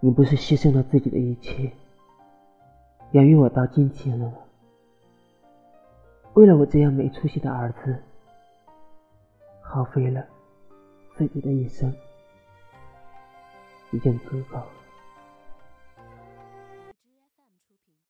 你不是牺牲了自己的一切养育我到今天了吗？为了我这样没出息的儿子耗费了自己的一生已经足够